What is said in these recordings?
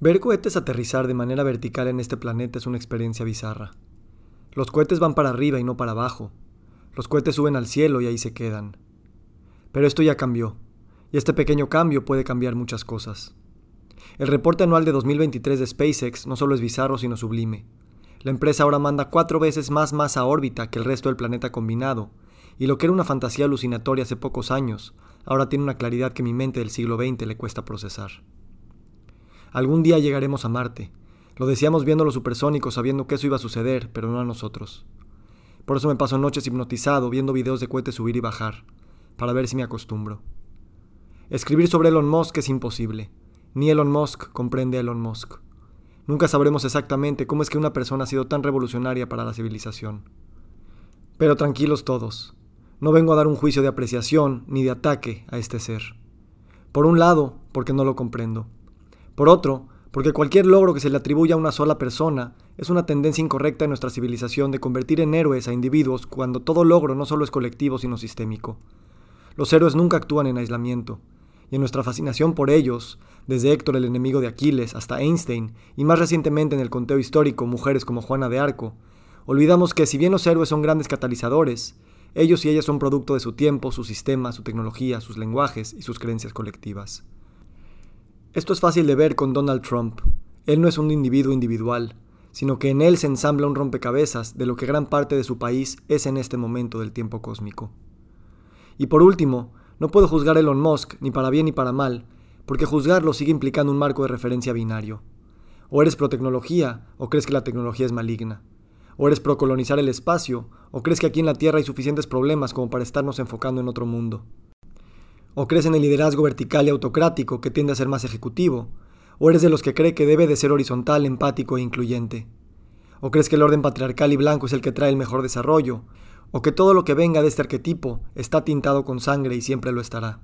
Ver cohetes aterrizar de manera vertical en este planeta es una experiencia bizarra. Los cohetes van para arriba y no para abajo. Los cohetes suben al cielo y ahí se quedan. Pero esto ya cambió, y este pequeño cambio puede cambiar muchas cosas. El reporte anual de 2023 de SpaceX no solo es bizarro, sino sublime. La empresa ahora manda cuatro veces más masa a órbita que el resto del planeta combinado, y lo que era una fantasía alucinatoria hace pocos años, ahora tiene una claridad que mi mente del siglo XX le cuesta procesar. Algún día llegaremos a Marte. Lo decíamos viendo los supersónicos sabiendo que eso iba a suceder, pero no a nosotros. Por eso me paso noches hipnotizado viendo videos de cohetes subir y bajar, para ver si me acostumbro. Escribir sobre Elon Musk es imposible. Ni Elon Musk comprende a Elon Musk. Nunca sabremos exactamente cómo es que una persona ha sido tan revolucionaria para la civilización. Pero tranquilos todos. No vengo a dar un juicio de apreciación ni de ataque a este ser. Por un lado, porque no lo comprendo. Por otro, porque cualquier logro que se le atribuya a una sola persona es una tendencia incorrecta en nuestra civilización de convertir en héroes a individuos cuando todo logro no solo es colectivo sino sistémico. Los héroes nunca actúan en aislamiento, y en nuestra fascinación por ellos, desde Héctor el enemigo de Aquiles hasta Einstein, y más recientemente en el conteo histórico mujeres como Juana de Arco, olvidamos que si bien los héroes son grandes catalizadores, ellos y ellas son producto de su tiempo, su sistema, su tecnología, sus lenguajes y sus creencias colectivas. Esto es fácil de ver con Donald Trump. Él no es un individuo individual, sino que en él se ensambla un rompecabezas de lo que gran parte de su país es en este momento del tiempo cósmico. Y por último, no puedo juzgar a Elon Musk ni para bien ni para mal, porque juzgarlo sigue implicando un marco de referencia binario. O eres pro tecnología o crees que la tecnología es maligna. O eres pro colonizar el espacio o crees que aquí en la Tierra hay suficientes problemas como para estarnos enfocando en otro mundo. ¿O crees en el liderazgo vertical y autocrático que tiende a ser más ejecutivo? ¿O eres de los que cree que debe de ser horizontal, empático e incluyente? ¿O crees que el orden patriarcal y blanco es el que trae el mejor desarrollo? ¿O que todo lo que venga de este arquetipo está tintado con sangre y siempre lo estará?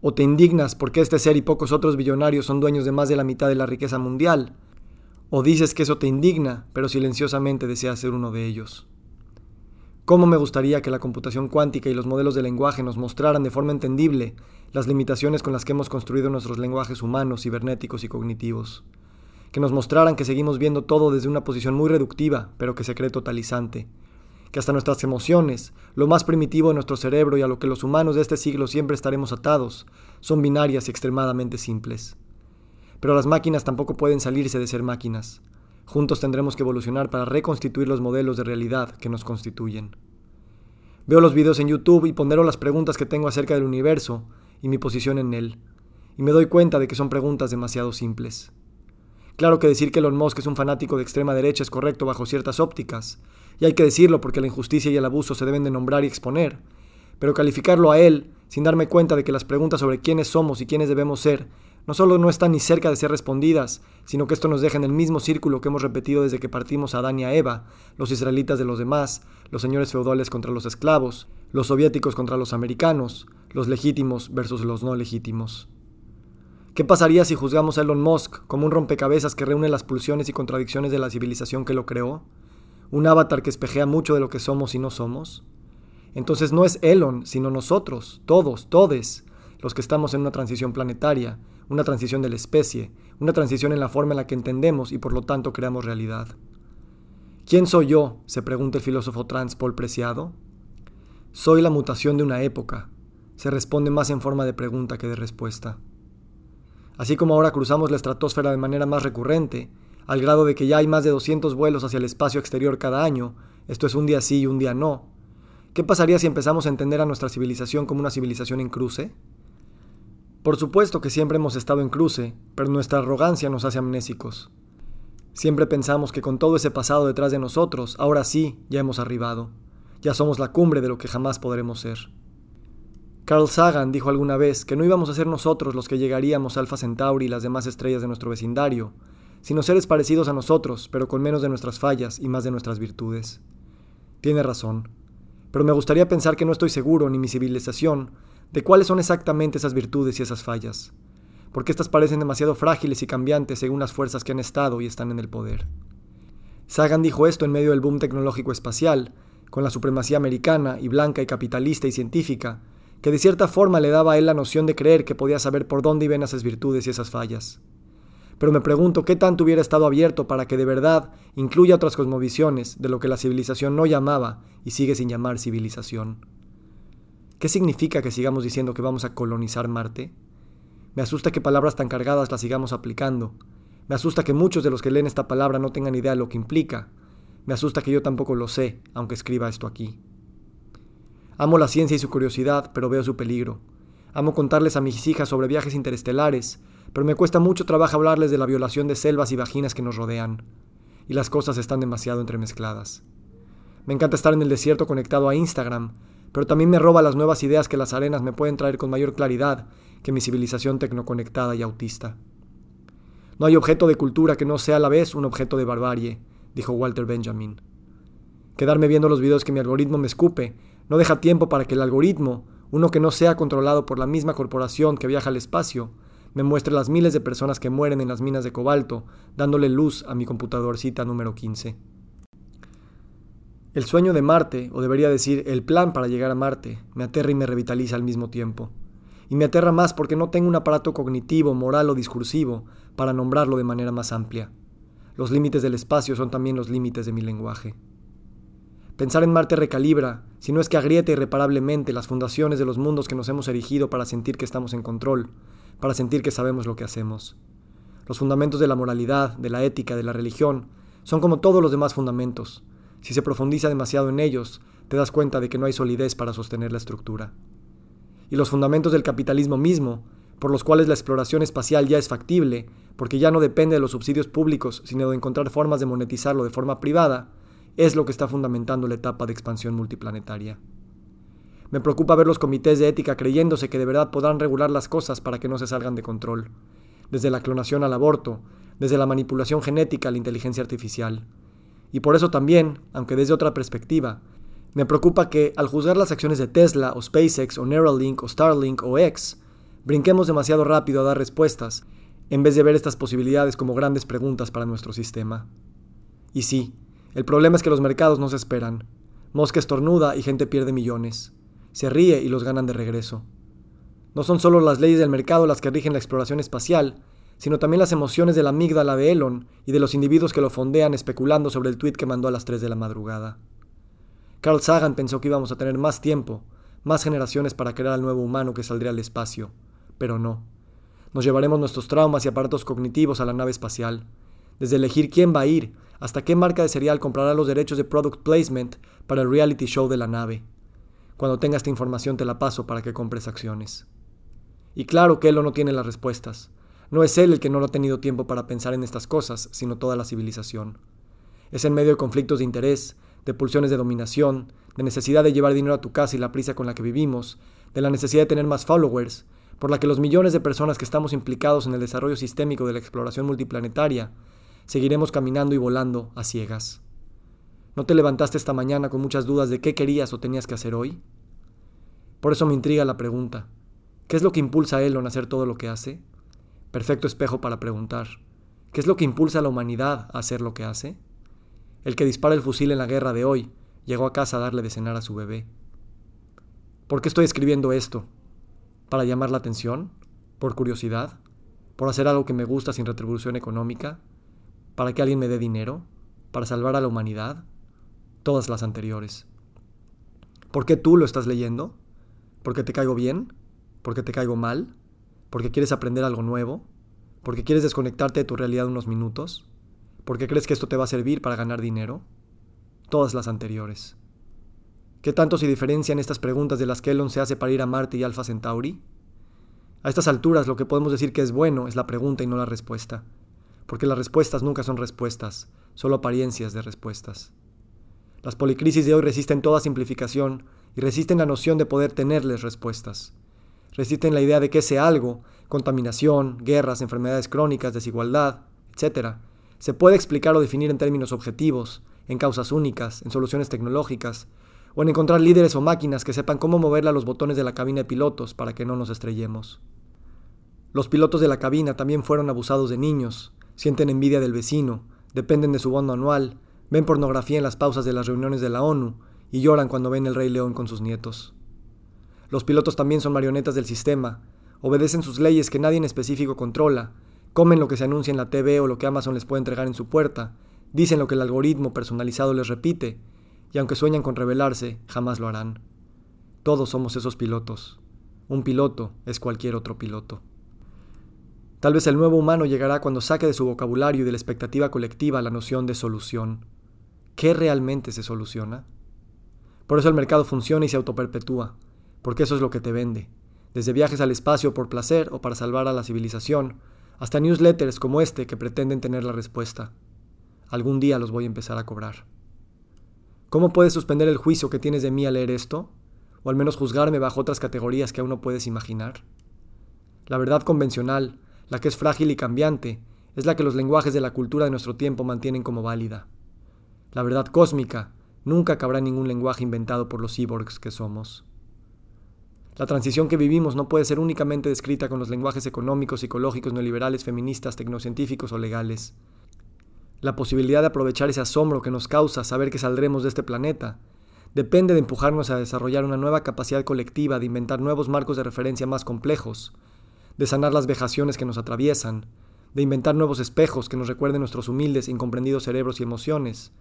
¿O te indignas porque este ser y pocos otros billonarios son dueños de más de la mitad de la riqueza mundial? ¿O dices que eso te indigna, pero silenciosamente deseas ser uno de ellos? ¿Cómo me gustaría que la computación cuántica y los modelos de lenguaje nos mostraran de forma entendible las limitaciones con las que hemos construido nuestros lenguajes humanos, cibernéticos y cognitivos? Que nos mostraran que seguimos viendo todo desde una posición muy reductiva, pero que se cree totalizante. Que hasta nuestras emociones, lo más primitivo de nuestro cerebro y a lo que los humanos de este siglo siempre estaremos atados, son binarias y extremadamente simples. Pero las máquinas tampoco pueden salirse de ser máquinas. Juntos tendremos que evolucionar para reconstituir los modelos de realidad que nos constituyen. Veo los videos en YouTube y pondero las preguntas que tengo acerca del universo y mi posición en él, y me doy cuenta de que son preguntas demasiado simples. Claro que decir que Elon Musk es un fanático de extrema derecha es correcto bajo ciertas ópticas, y hay que decirlo porque la injusticia y el abuso se deben de nombrar y exponer, pero calificarlo a él sin darme cuenta de que las preguntas sobre quiénes somos y quiénes debemos ser no solo no están ni cerca de ser respondidas, sino que esto nos deja en el mismo círculo que hemos repetido desde que partimos a Adán y a Eva, los israelitas de los demás, los señores feudales contra los esclavos, los soviéticos contra los americanos, los legítimos versus los no legítimos. ¿Qué pasaría si juzgamos a Elon Musk como un rompecabezas que reúne las pulsiones y contradicciones de la civilización que lo creó? ¿Un avatar que espejea mucho de lo que somos y no somos? Entonces no es Elon, sino nosotros, todos, todes, los que estamos en una transición planetaria, una transición de la especie, una transición en la forma en la que entendemos y por lo tanto creamos realidad. ¿Quién soy yo? se pregunta el filósofo trans Paul Preciado. Soy la mutación de una época. Se responde más en forma de pregunta que de respuesta. Así como ahora cruzamos la estratosfera de manera más recurrente, al grado de que ya hay más de 200 vuelos hacia el espacio exterior cada año, esto es un día sí y un día no, ¿qué pasaría si empezamos a entender a nuestra civilización como una civilización en cruce? Por supuesto que siempre hemos estado en cruce, pero nuestra arrogancia nos hace amnésicos. Siempre pensamos que con todo ese pasado detrás de nosotros, ahora sí, ya hemos arribado. Ya somos la cumbre de lo que jamás podremos ser. Carl Sagan dijo alguna vez que no íbamos a ser nosotros los que llegaríamos a Alpha Centauri y las demás estrellas de nuestro vecindario, sino seres parecidos a nosotros, pero con menos de nuestras fallas y más de nuestras virtudes. Tiene razón, pero me gustaría pensar que no estoy seguro, ni mi civilización, de cuáles son exactamente esas virtudes y esas fallas, porque éstas parecen demasiado frágiles y cambiantes según las fuerzas que han estado y están en el poder. Sagan dijo esto en medio del boom tecnológico espacial, con la supremacía americana y blanca y capitalista y científica, que de cierta forma le daba a él la noción de creer que podía saber por dónde iban esas virtudes y esas fallas. pero me pregunto qué tanto hubiera estado abierto para que de verdad incluya otras cosmovisiones de lo que la civilización no llamaba y sigue sin llamar civilización. ¿Qué significa que sigamos diciendo que vamos a colonizar Marte? Me asusta que palabras tan cargadas las sigamos aplicando. Me asusta que muchos de los que leen esta palabra no tengan idea de lo que implica. Me asusta que yo tampoco lo sé, aunque escriba esto aquí. Amo la ciencia y su curiosidad, pero veo su peligro. Amo contarles a mis hijas sobre viajes interestelares, pero me cuesta mucho trabajo hablarles de la violación de selvas y vaginas que nos rodean, y las cosas están demasiado entremezcladas. Me encanta estar en el desierto conectado a Instagram, pero también me roba las nuevas ideas que las arenas me pueden traer con mayor claridad que mi civilización tecnoconectada y autista. No hay objeto de cultura que no sea a la vez un objeto de barbarie, dijo Walter Benjamin. Quedarme viendo los videos que mi algoritmo me escupe no deja tiempo para que el algoritmo, uno que no sea controlado por la misma corporación que viaja al espacio, me muestre las miles de personas que mueren en las minas de cobalto, dándole luz a mi computadorcita número 15. El sueño de Marte, o debería decir el plan para llegar a Marte, me aterra y me revitaliza al mismo tiempo. Y me aterra más porque no tengo un aparato cognitivo, moral o discursivo para nombrarlo de manera más amplia. Los límites del espacio son también los límites de mi lenguaje. Pensar en Marte recalibra, si no es que agrieta irreparablemente las fundaciones de los mundos que nos hemos erigido para sentir que estamos en control, para sentir que sabemos lo que hacemos. Los fundamentos de la moralidad, de la ética, de la religión, son como todos los demás fundamentos. Si se profundiza demasiado en ellos, te das cuenta de que no hay solidez para sostener la estructura. Y los fundamentos del capitalismo mismo, por los cuales la exploración espacial ya es factible, porque ya no depende de los subsidios públicos, sino de encontrar formas de monetizarlo de forma privada, es lo que está fundamentando la etapa de expansión multiplanetaria. Me preocupa ver los comités de ética creyéndose que de verdad podrán regular las cosas para que no se salgan de control, desde la clonación al aborto, desde la manipulación genética a la inteligencia artificial. Y por eso también, aunque desde otra perspectiva, me preocupa que, al juzgar las acciones de Tesla o SpaceX o Neuralink o Starlink o X, brinquemos demasiado rápido a dar respuestas, en vez de ver estas posibilidades como grandes preguntas para nuestro sistema. Y sí, el problema es que los mercados no se esperan. Mosca estornuda y gente pierde millones se ríe y los ganan de regreso. No son solo las leyes del mercado las que rigen la exploración espacial, sino también las emociones de la amígdala de Elon y de los individuos que lo fondean especulando sobre el tuit que mandó a las 3 de la madrugada. Carl Sagan pensó que íbamos a tener más tiempo, más generaciones para crear al nuevo humano que saldría al espacio, pero no. Nos llevaremos nuestros traumas y aparatos cognitivos a la nave espacial, desde elegir quién va a ir hasta qué marca de cereal comprará los derechos de product placement para el reality show de la nave. Cuando tenga esta información te la paso para que compres acciones. Y claro que Elo no tiene las respuestas. No es él el que no ha tenido tiempo para pensar en estas cosas, sino toda la civilización. Es en medio de conflictos de interés, de pulsiones de dominación, de necesidad de llevar dinero a tu casa y la prisa con la que vivimos, de la necesidad de tener más followers, por la que los millones de personas que estamos implicados en el desarrollo sistémico de la exploración multiplanetaria seguiremos caminando y volando a ciegas. ¿No te levantaste esta mañana con muchas dudas de qué querías o tenías que hacer hoy? Por eso me intriga la pregunta. ¿Qué es lo que impulsa a Elon a hacer todo lo que hace? Perfecto espejo para preguntar. ¿Qué es lo que impulsa a la humanidad a hacer lo que hace? El que dispara el fusil en la guerra de hoy llegó a casa a darle de cenar a su bebé. ¿Por qué estoy escribiendo esto? ¿Para llamar la atención? ¿Por curiosidad? ¿Por hacer algo que me gusta sin retribución económica? ¿Para que alguien me dé dinero? ¿Para salvar a la humanidad? todas las anteriores. ¿Por qué tú lo estás leyendo? ¿Porque te caigo bien? ¿Porque te caigo mal? ¿Porque quieres aprender algo nuevo? ¿Porque quieres desconectarte de tu realidad unos minutos? ¿Porque crees que esto te va a servir para ganar dinero? Todas las anteriores. ¿Qué tanto se diferencian estas preguntas de las que Elon se hace para ir a Marte y Alpha Centauri? A estas alturas lo que podemos decir que es bueno es la pregunta y no la respuesta, porque las respuestas nunca son respuestas, solo apariencias de respuestas. Las policrisis de hoy resisten toda simplificación y resisten la noción de poder tenerles respuestas. Resisten la idea de que ese algo, contaminación, guerras, enfermedades crónicas, desigualdad, etc., se puede explicar o definir en términos objetivos, en causas únicas, en soluciones tecnológicas, o en encontrar líderes o máquinas que sepan cómo moverle a los botones de la cabina de pilotos para que no nos estrellemos. Los pilotos de la cabina también fueron abusados de niños, sienten envidia del vecino, dependen de su bono anual, ven pornografía en las pausas de las reuniones de la ONU y lloran cuando ven el Rey León con sus nietos. Los pilotos también son marionetas del sistema, obedecen sus leyes que nadie en específico controla, comen lo que se anuncia en la TV o lo que Amazon les puede entregar en su puerta, dicen lo que el algoritmo personalizado les repite, y aunque sueñan con rebelarse, jamás lo harán. Todos somos esos pilotos. Un piloto es cualquier otro piloto. Tal vez el nuevo humano llegará cuando saque de su vocabulario y de la expectativa colectiva la noción de solución. ¿Qué realmente se soluciona? Por eso el mercado funciona y se autoperpetúa, porque eso es lo que te vende. Desde viajes al espacio por placer o para salvar a la civilización, hasta newsletters como este que pretenden tener la respuesta. Algún día los voy a empezar a cobrar. ¿Cómo puedes suspender el juicio que tienes de mí al leer esto? O al menos juzgarme bajo otras categorías que aún no puedes imaginar. La verdad convencional, la que es frágil y cambiante, es la que los lenguajes de la cultura de nuestro tiempo mantienen como válida. La verdad cósmica, nunca cabrá ningún lenguaje inventado por los cyborgs que somos. La transición que vivimos no puede ser únicamente descrita con los lenguajes económicos, psicológicos, neoliberales, feministas, tecnocientíficos o legales. La posibilidad de aprovechar ese asombro que nos causa saber que saldremos de este planeta depende de empujarnos a desarrollar una nueva capacidad colectiva de inventar nuevos marcos de referencia más complejos, de sanar las vejaciones que nos atraviesan, de inventar nuevos espejos que nos recuerden nuestros humildes incomprendidos cerebros y emociones,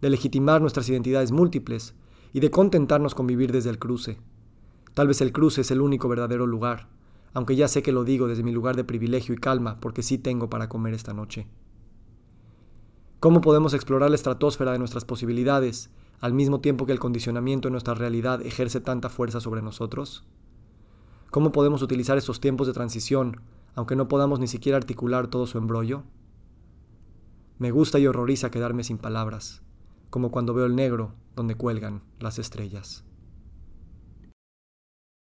de legitimar nuestras identidades múltiples y de contentarnos con vivir desde el cruce. Tal vez el cruce es el único verdadero lugar, aunque ya sé que lo digo desde mi lugar de privilegio y calma, porque sí tengo para comer esta noche. ¿Cómo podemos explorar la estratosfera de nuestras posibilidades al mismo tiempo que el condicionamiento de nuestra realidad ejerce tanta fuerza sobre nosotros? ¿Cómo podemos utilizar estos tiempos de transición, aunque no podamos ni siquiera articular todo su embrollo? Me gusta y horroriza quedarme sin palabras, como cuando veo el negro donde cuelgan las estrellas.